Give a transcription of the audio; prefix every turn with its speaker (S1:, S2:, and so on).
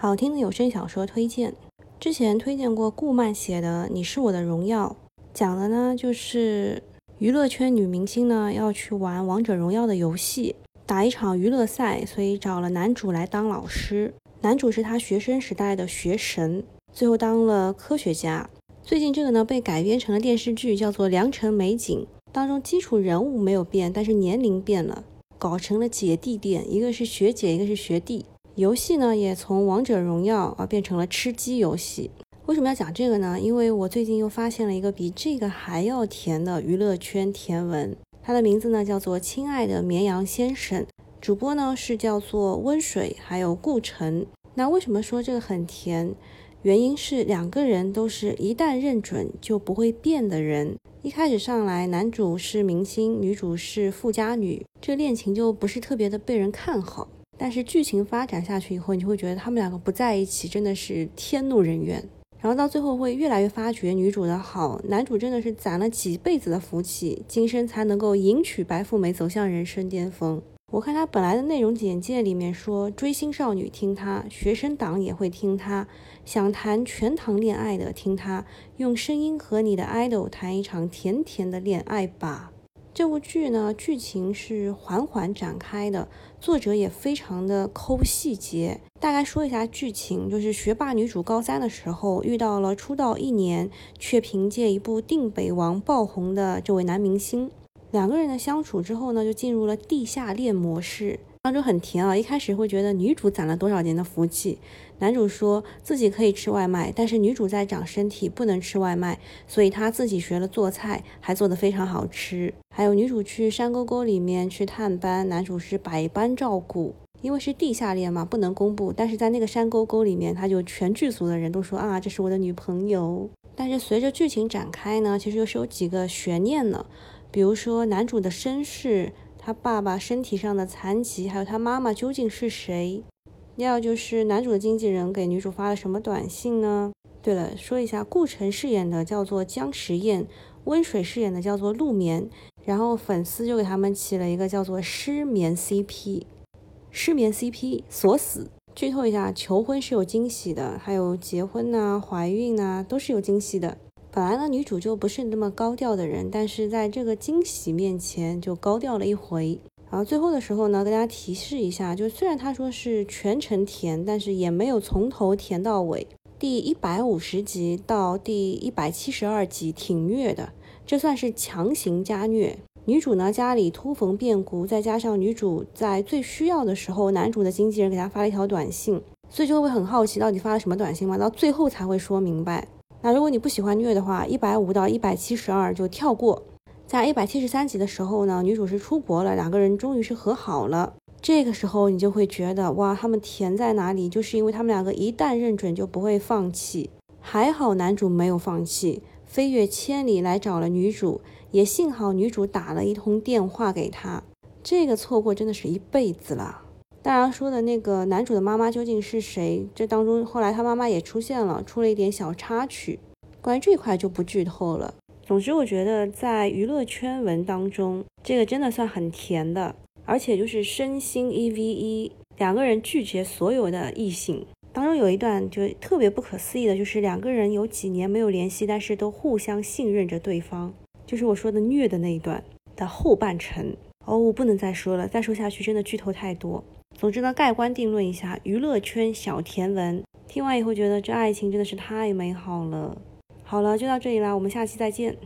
S1: 好听的有声小说推荐，之前推荐过顾漫写的《你是我的荣耀》，讲的呢就是娱乐圈女明星呢要去玩王者荣耀的游戏，打一场娱乐赛，所以找了男主来当老师。男主是他学生时代的学神，最后当了科学家。最近这个呢被改编成了电视剧，叫做《良辰美景》，当中基础人物没有变，但是年龄变了。搞成了姐弟恋，一个是学姐，一个是学弟。游戏呢也从王者荣耀啊变成了吃鸡游戏。为什么要讲这个呢？因为我最近又发现了一个比这个还要甜的娱乐圈甜文，它的名字呢叫做《亲爱的绵羊先生》，主播呢是叫做温水还有顾晨。那为什么说这个很甜？原因是两个人都是一旦认准就不会变的人。一开始上来，男主是明星，女主是富家女，这恋情就不是特别的被人看好。但是剧情发展下去以后，你就会觉得他们两个不在一起真的是天怒人怨。然后到最后会越来越发觉女主的好，男主真的是攒了几辈子的福气，今生才能够迎娶白富美，走向人生巅峰。我看他本来的内容简介里面说，追星少女听他，学生党也会听他，想谈全糖恋爱的听他，用声音和你的 idol 谈一场甜甜的恋爱吧。这部剧呢，剧情是缓缓展开的，作者也非常的抠细节。大概说一下剧情，就是学霸女主高三的时候遇到了出道一年却凭借一部《定北王》爆红的这位男明星。两个人的相处之后呢，就进入了地下恋模式，当中很甜啊。一开始会觉得女主攒了多少年的福气，男主说自己可以吃外卖，但是女主在长身体，不能吃外卖，所以他自己学了做菜，还做得非常好吃。还有女主去山沟沟里面去探班，男主是百般照顾，因为是地下恋嘛，不能公布。但是在那个山沟沟里面，他就全剧组的人都说啊，这是我的女朋友。但是随着剧情展开呢，其实又是有几个悬念呢。比如说男主的身世，他爸爸身体上的残疾，还有他妈妈究竟是谁？要就是男主的经纪人给女主发了什么短信呢？对了，说一下，顾晨饰演的叫做姜时宴，温水饰演的叫做陆眠，然后粉丝就给他们起了一个叫做失眠 CP，失眠 CP 锁死。剧透一下，求婚是有惊喜的，还有结婚呐、怀孕呐，都是有惊喜的。本来呢，女主就不是那么高调的人，但是在这个惊喜面前就高调了一回。然后最后的时候呢，跟大家提示一下，就虽然他说是全程甜，但是也没有从头甜到尾。第一百五十集到第一百七十二集挺虐的，这算是强行加虐。女主呢家里突逢变故，再加上女主在最需要的时候，男主的经纪人给她发了一条短信，所以就会很好奇到底发了什么短信嘛，到最后才会说明白。那如果你不喜欢虐的话，一百五到一百七十二就跳过。在一百七十三集的时候呢，女主是出国了，两个人终于是和好了。这个时候你就会觉得哇，他们甜在哪里？就是因为他们两个一旦认准就不会放弃。还好男主没有放弃，飞越千里来找了女主，也幸好女主打了一通电话给他。这个错过真的是一辈子了。大家说的那个男主的妈妈究竟是谁？这当中后来他妈妈也出现了，出了一点小插曲。关于这块就不剧透了。总之，我觉得在娱乐圈文当中，这个真的算很甜的，而且就是身心一 v 一，两个人拒绝所有的异性。当中有一段就特别不可思议的，就是两个人有几年没有联系，但是都互相信任着对方，就是我说的虐的那一段的后半程。哦，我不能再说了，再说下去真的剧透太多。总之呢，盖棺定论一下，娱乐圈小甜文，听完以后觉得这爱情真的是太美好了。好了，就到这里啦，我们下期再见。